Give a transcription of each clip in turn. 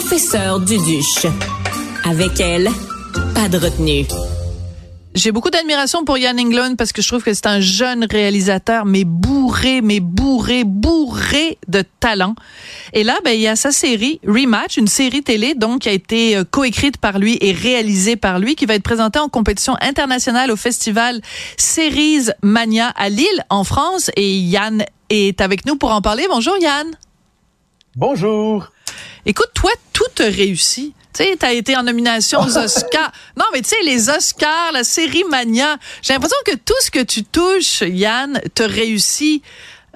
professeur Duduche. Avec elle, pas de retenue. J'ai beaucoup d'admiration pour Yann Englund parce que je trouve que c'est un jeune réalisateur, mais bourré, mais bourré, bourré de talent. Et là, ben, il y a sa série Rematch, une série télé donc qui a été euh, coécrite par lui et réalisée par lui, qui va être présentée en compétition internationale au festival Series Mania à Lille, en France. Et Yann est avec nous pour en parler. Bonjour Yann. Bonjour. Écoute, toi, tout te réussit. Tu sais, t'as été en nomination aux Oscars. Non, mais tu sais, les Oscars, la série Mania. J'ai l'impression que tout ce que tu touches, Yann, te réussit.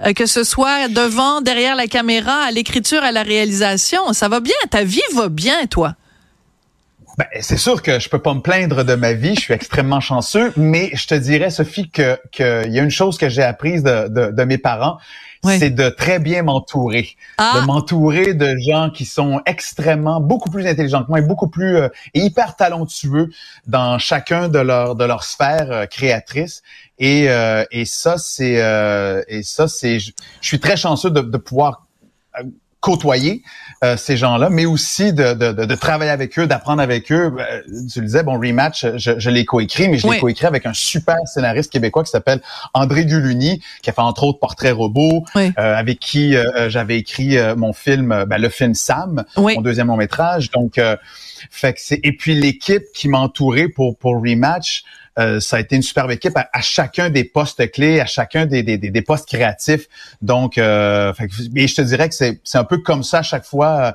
Euh, que ce soit devant, derrière la caméra, à l'écriture, à la réalisation. Ça va bien. Ta vie va bien, toi. Ben, c'est sûr que je peux pas me plaindre de ma vie, je suis extrêmement chanceux, mais je te dirais, Sophie, que qu'il y a une chose que j'ai apprise de, de, de mes parents, c'est de très bien m'entourer, Ah. de m'entourer de gens qui sont extrêmement, beaucoup plus intelligents que moi et beaucoup plus euh, et hyper talentueux dans chacun de leurs de leur sphère euh, créatrice. Et, euh, et ça, c'est euh, et ça, c'est, je je suis très chanceux de, de pouvoir euh, côtoyer euh, ces gens-là, mais aussi de, de, de, de travailler avec eux, d'apprendre avec eux. Euh, tu le disais, bon, Rematch, je, je l'ai coécrit, mais je Oui. l'ai coécrit avec un super scénariste québécois qui s'appelle André Guluni, qui a fait entre autres Portrait robot, Oui. euh, avec qui euh, j'avais écrit euh, mon film, euh, ben, le film Sam, Oui. mon deuxième long métrage. Donc, euh, fait que c'est et puis l'équipe qui m'a entouré pour pour Rematch. euh, ça a été une superbe équipe à, chacun des postes clés, à chacun des, des, des, postes créatifs. Donc, euh, fait et je te dirais que c'est c'est un peu comme ça à chaque fois. euh,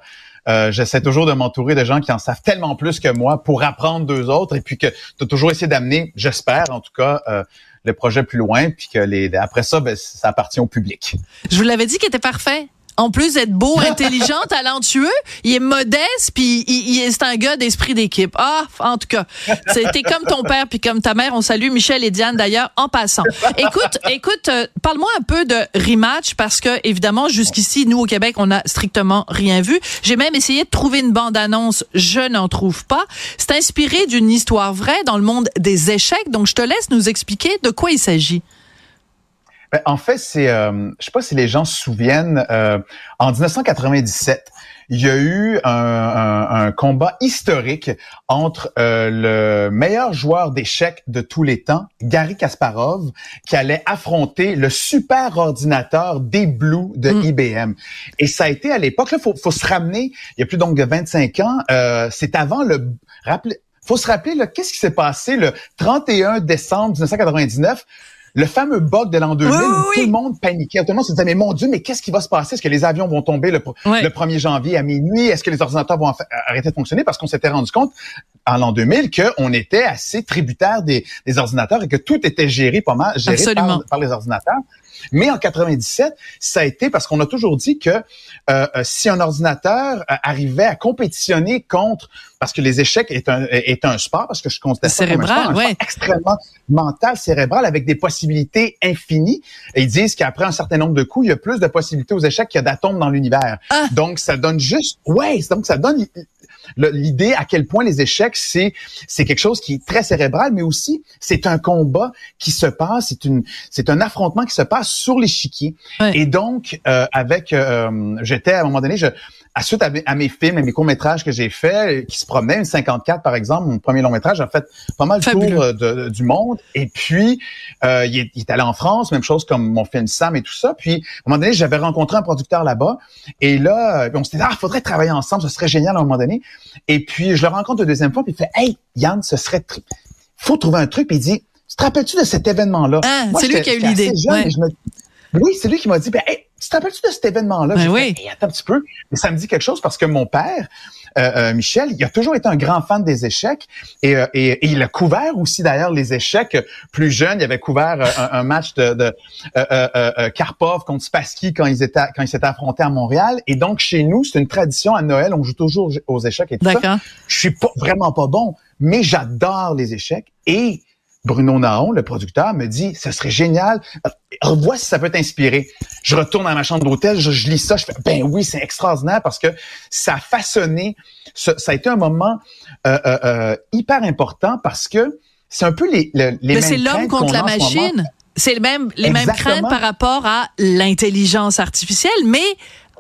euh, J'essaie toujours de m'entourer de gens qui en savent tellement plus que moi pour apprendre d'eux autres et puis que tu as toujours essayé d'amener, j'espère en tout cas, euh, le projet plus loin puis que les après ça, ben, ça appartient au public. Je vous l'avais dit qu'il était parfait. En plus d'être beau, intelligent, talentueux, il est modeste, puis il, il est un gars d'esprit d'équipe. Ah, en tout cas, c'était comme ton père puis comme ta mère. On salue Michel et Diane d'ailleurs en passant. Écoute, écoute, euh, parle-moi un peu de rematch parce que évidemment jusqu'ici, nous au Québec, on n'a strictement rien vu. J'ai même essayé de trouver une bande-annonce, je n'en trouve pas. C'est inspiré d'une histoire vraie dans le monde des échecs. Donc je te laisse nous expliquer de quoi il s'agit. Ben, en fait, c'est, euh, je sais pas si les gens se souviennent, euh, en 1997, il y a eu un, un- un combat historique entre euh, le meilleur joueur d'échecs de tous les temps, Gary Kasparov, qui allait affronter le super ordinateur Deep Blue de Mm. IBM. Et ça a été à l'époque, là, faut, faut se ramener, il y a plus donc de 25 ans, euh, c'est avant le... Rappelez, faut se rappeler, là, qu'est-ce qui s'est passé le 31 décembre 1999? Le fameux bug de l'an 2000 Oui, oui, où oui. tout le monde paniquait. Tout le monde se disait, mais mon Dieu, mais qu'est-ce qui va se passer? Est-ce que les avions vont tomber le, pr- Ouais. le 1er janvier à minuit? Est-ce que les ordinateurs vont arrêter de fonctionner? Parce qu'on s'était rendu compte en l'an 2000 qu'on était assez tributaire des, des ordinateurs et que tout était géré pas mal, géré par, par les ordinateurs. Mais en 97, ça a été parce qu'on a toujours dit que euh, euh, si un ordinateur euh, arrivait à compétitionner contre, parce que les échecs est un, est un sport, parce que je considère ça comme un Cérébral, sport, un ouais. sport extrêmement mental, cérébral, avec des possibilités infinies. Et ils disent qu'après un certain nombre de coups, il y a plus de possibilités aux échecs qu'il y a d'atomes dans l'univers. Ah. Donc, ça donne juste, ouais, donc ça donne l'idée à quel point les échecs, c'est c'est quelque chose qui est très cérébral, mais aussi c'est un combat qui se passe, c'est une c'est un affrontement qui se passe sur l'échiquier. Ouais. Et donc, euh, avec, euh, j'étais à un moment donné, je, à suite à mes, à mes films, à mes courts métrages que j'ai faits, euh, qui se promenaient, une 54 par exemple, mon premier long métrage, j'ai fait pas mal Fabuleux. tour euh, de- de- du monde. Et puis, euh, il, est, il est allé en France, même chose comme mon film Sam et tout ça. Puis, à un moment donné, j'avais rencontré un producteur là-bas. Et là, euh, on s'était dit, ah, faudrait travailler ensemble, ce serait génial à un moment donné. Et puis, je le rencontre une deuxième fois, puis il fait, hey, Yann, ce serait, faut trouver un truc. Puis il dit, te rappelles-tu de cet événement-là? Ah, c'est lui qui a eu l'idée. Ouais. me- Oui, c'est lui qui m'a dit, ben, hey, tu te rappelles-tu de cet événement-là? Ben oui. fait, Hey, attends un petit peu. Mais ça me dit quelque chose parce que mon père, euh, euh, Michel, il a toujours été un grand fan des échecs et, euh, et, et il a couvert aussi d'ailleurs les échecs plus jeunes. Il avait couvert euh, un, un match de, de euh, euh, euh, Karpov contre Spassky quand ils étaient quand ils s'étaient affrontés à Montréal. Et donc chez nous, c'est une tradition à Noël, on joue toujours aux échecs et tout ça. D'accord. Je suis pas, vraiment pas bon, mais j'adore les échecs. Et Bruno Naon, le producteur, me dit, ce serait génial. Euh, Vois si ça peut t'inspirer. Je retourne dans ma chambre d'hôtel, je, je lis ça, je fais, ben oui, c'est extraordinaire parce que ça a façonné, ça a été un moment euh, euh, euh, hyper important parce que c'est un peu les, le- les Mais mêmes c'est l'homme contre la machine. C'est le même, les mêmes craintes par rapport à l'intelligence artificielle, mais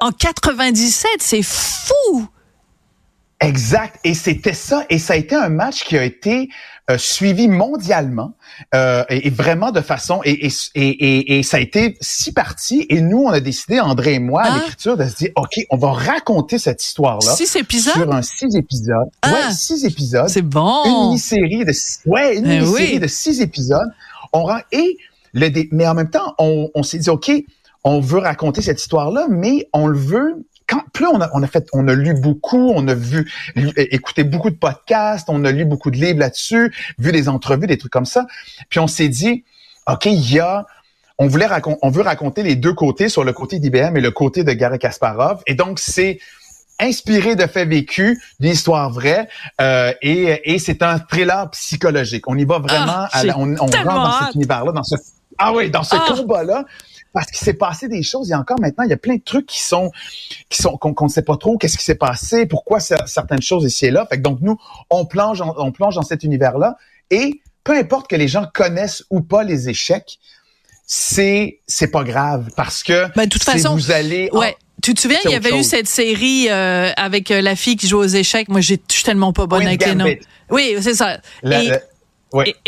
en 97, c'est fou. Exact. Et c'était ça. Et ça a été un match qui a été euh, suivi mondialement euh, et, vraiment de façon et, et, et, ça a été six parties et nous on a décidé André et moi à ah. l'écriture de se dire ok on va raconter cette histoire là six épisodes? sur un six épisodes ah. ouais six épisodes c'est bon une mini-série de ouais une eh mini-série de six épisodes on rend et le mais en même temps on, on s'est dit ok on veut raconter cette histoire là mais on le veut quand plus on a, on a fait, on a lu beaucoup, on a vu, écouté beaucoup de podcasts, on a lu beaucoup de livres là-dessus, vu des entrevues, des trucs comme ça. Puis on s'est dit, ok, il y a, on voulait raconter, on veut raconter les deux côtés sur le côté d'IBM et le côté de Gary Kasparov. Et donc c'est inspiré de faits vécus, d'une histoire vraie, euh, et, et c'est un thriller psychologique. On y va vraiment, ah, on, on rentre dans cet univers-là, dans ce ah oui, dans ce ah. combat-là parce qu'il s'est passé des choses. Il y a encore maintenant, il y a plein de trucs qui sont qui sont qu'on ne sait pas trop qu'est-ce qui s'est passé, pourquoi certaines choses ici et là. Fait que donc nous, on plonge on plonge dans cet univers-là et peu importe que les gens connaissent ou pas les échecs, c'est c'est pas grave parce que ben, de toute façon, vous allez ouais. Tu te souviens, il y avait eu cette série euh, avec euh, la fille qui joue aux échecs. Moi, je suis tellement pas bonne avec les noms. Oui, c'est ça. Et,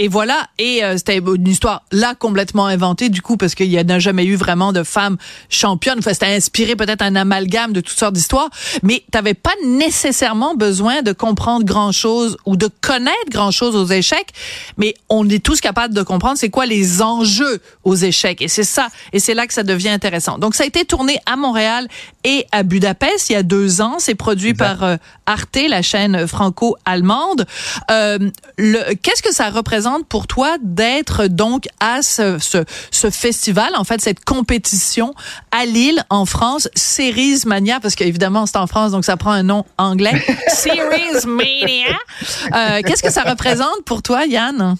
voilà, et euh, c'était une histoire là complètement inventée du coup parce qu'il n'y a jamais eu vraiment de femmes championnes. Enfin, c'était inspiré peut-être un amalgame de toutes sortes d'histoires, mais tu n'avais pas nécessairement besoin de comprendre grand-chose ou de connaître grand-chose aux échecs, mais on est tous capables de comprendre c'est quoi les enjeux aux échecs et c'est ça et c'est là que ça devient intéressant. Donc ça a été tourné à Montréal et à Budapest il y a deux ans. C'est produit par euh, Arte, la chaîne franco-allemande. Euh, Qu'est-ce que ça représente pour toi d'être donc à ce, ce, festival, en fait, cette compétition à Lille, en France, Series Mania, parce qu'évidemment, c'est en France, donc ça prend un nom anglais. Series Mania. Euh, Qu'est-ce que ça représente pour toi, Yann?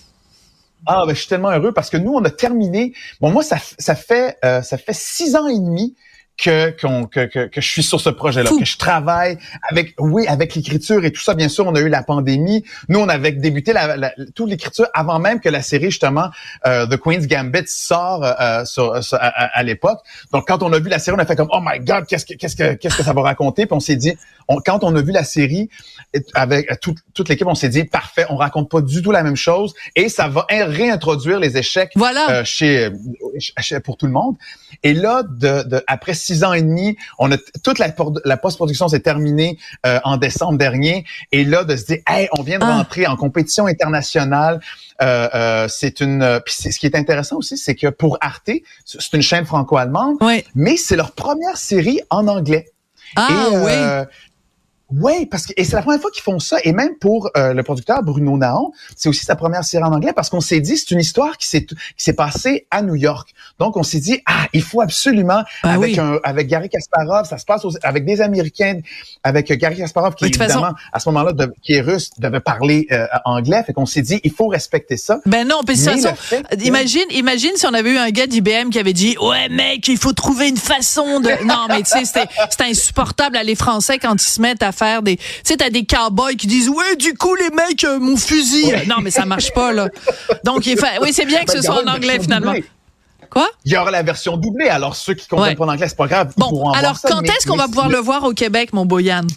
Ah, ben, je suis tellement heureux parce que nous, on a terminé. Bon, moi, ça, ça fait euh, ça fait six ans et demi que, que, que, que, je suis sur ce projet-là, que je travaille avec, oui, avec l'écriture et tout ça. Bien sûr, on a eu la pandémie. Nous, on avait débuté la, la, toute l'écriture avant même que la série, justement, euh, The Queen's Gambit sort euh, sur, à, l'époque. Donc, quand on a vu la série, on a fait comme, oh my God, qu'est-ce que, qu'est-ce que, qu'est-ce que ça va raconter? Puis on s'est dit, on, quand on a vu la série avec toute, toute l'équipe, on s'est dit, parfait, on raconte pas du tout la même chose et ça va réintroduire les échecs voilà. euh, chez, chez, pour tout le monde. Et là, de, de après six ans et demi. On a toute la, la post-production s'est terminée euh, en décembre dernier. Et là, de se dire, hey, on vient de ah. rentrer en compétition internationale. Euh, euh, c'est une. Puis ce qui est intéressant aussi, c'est que pour Arte, c'est une chaîne franco-allemande, mais c'est leur première série en anglais. Ah oui. Oui, parce que et c'est la première fois qu'ils font ça. Et même pour euh, le producteur Bruno Naon, c'est aussi sa première série en anglais parce qu'on s'est dit c'est une histoire qui s'est qui s'est passée à New York. Donc on s'est dit ah il faut absolument ah avec un avec Gary Kasparov, ça se passe avec des Américains, avec Gary Kasparov qui évidemment à ce moment-là qui est russe devait parler euh, anglais. Fait qu'on s'est dit il faut respecter ça. Ben non, puis ça, imagine imagine si on avait eu un gars d'IBM qui avait dit ouais mec il faut trouver une façon de non mais tu sais c'était insupportable à les Français quand ils se mettent à faire des, tu sais, t'as des cowboys qui disent, ouais, du coup, les mecs, euh, mon fusil. Non, mais ça marche pas, là. Donc, il fait, oui, c'est bien que ce ben, soit en anglais, finalement. Quoi? Il y aura la version doublée. Alors, ceux qui comprennent pas l'anglais, c'est pas grave. Bon, alors, quand est-ce qu'on va pouvoir le voir au Québec, mon Boyan?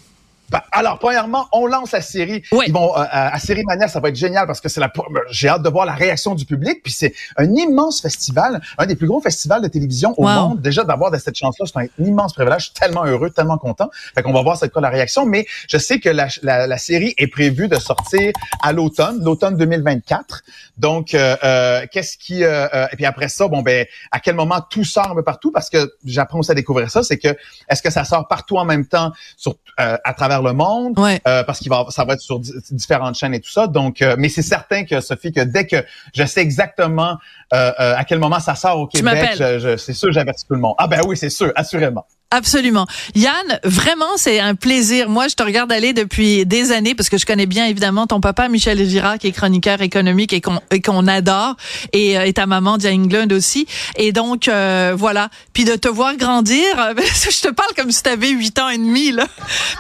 Alors, premièrement, on lance la série. Ils vont euh, à Série Mania, ça va être génial parce que c'est la. J'ai hâte de voir la réaction du public. Puis c'est un immense festival, un des plus gros festivals de télévision au monde. Déjà d'avoir cette chance-là, c'est un immense privilège. Je suis tellement heureux, tellement content. Fait qu'on va voir c'est quoi la réaction. Mais je sais que la, la, la série est prévue de sortir à l'automne, l'automne 2024. Donc, euh, euh, qu'est-ce qui euh, et puis après ça, bon ben, à quel moment tout sort un peu partout? Parce que j'apprends aussi à découvrir ça, c'est que est-ce que ça sort partout en même temps sur à travers le monde, euh, parce qu'il va, ça va être sur différentes chaînes et tout ça. Donc, euh, mais c'est certain que Sophie, que dès que je sais exactement euh, à quel moment ça sort au Québec, c'est sûr, j'avertis tout le monde. Ah ben oui, c'est sûr, assurément. Absolument. Yann, vraiment, c'est un plaisir. Moi, je te regarde aller depuis des années parce que je connais bien évidemment ton papa, Michel Girard, qui est chroniqueur économique et qu'on adore, et, et, ta maman, Diane Glund aussi. Et donc, euh, voilà. Puis de te voir grandir, je te parle comme si tu avais 8 ans et demi, là.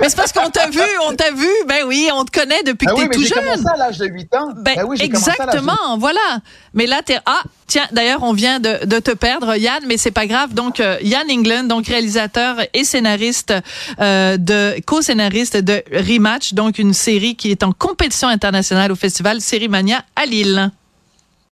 Mais c'est parce qu'on t'a vu, on t'a vu. Ben oui, on te connaît depuis ben que tu es tout jeune. Commencé à l'âge de 8 ans. Ben, ben oui, exactement, voilà. Mais là, t'es, ah, Tiens, d'ailleurs, on vient de, te perdre, Yann, mais c'est pas grave. Donc, euh, Yann England, donc réalisateur et scénariste euh, de co-scénariste de Rematch, donc une série qui est en compétition internationale au festival Série Mania à Lille.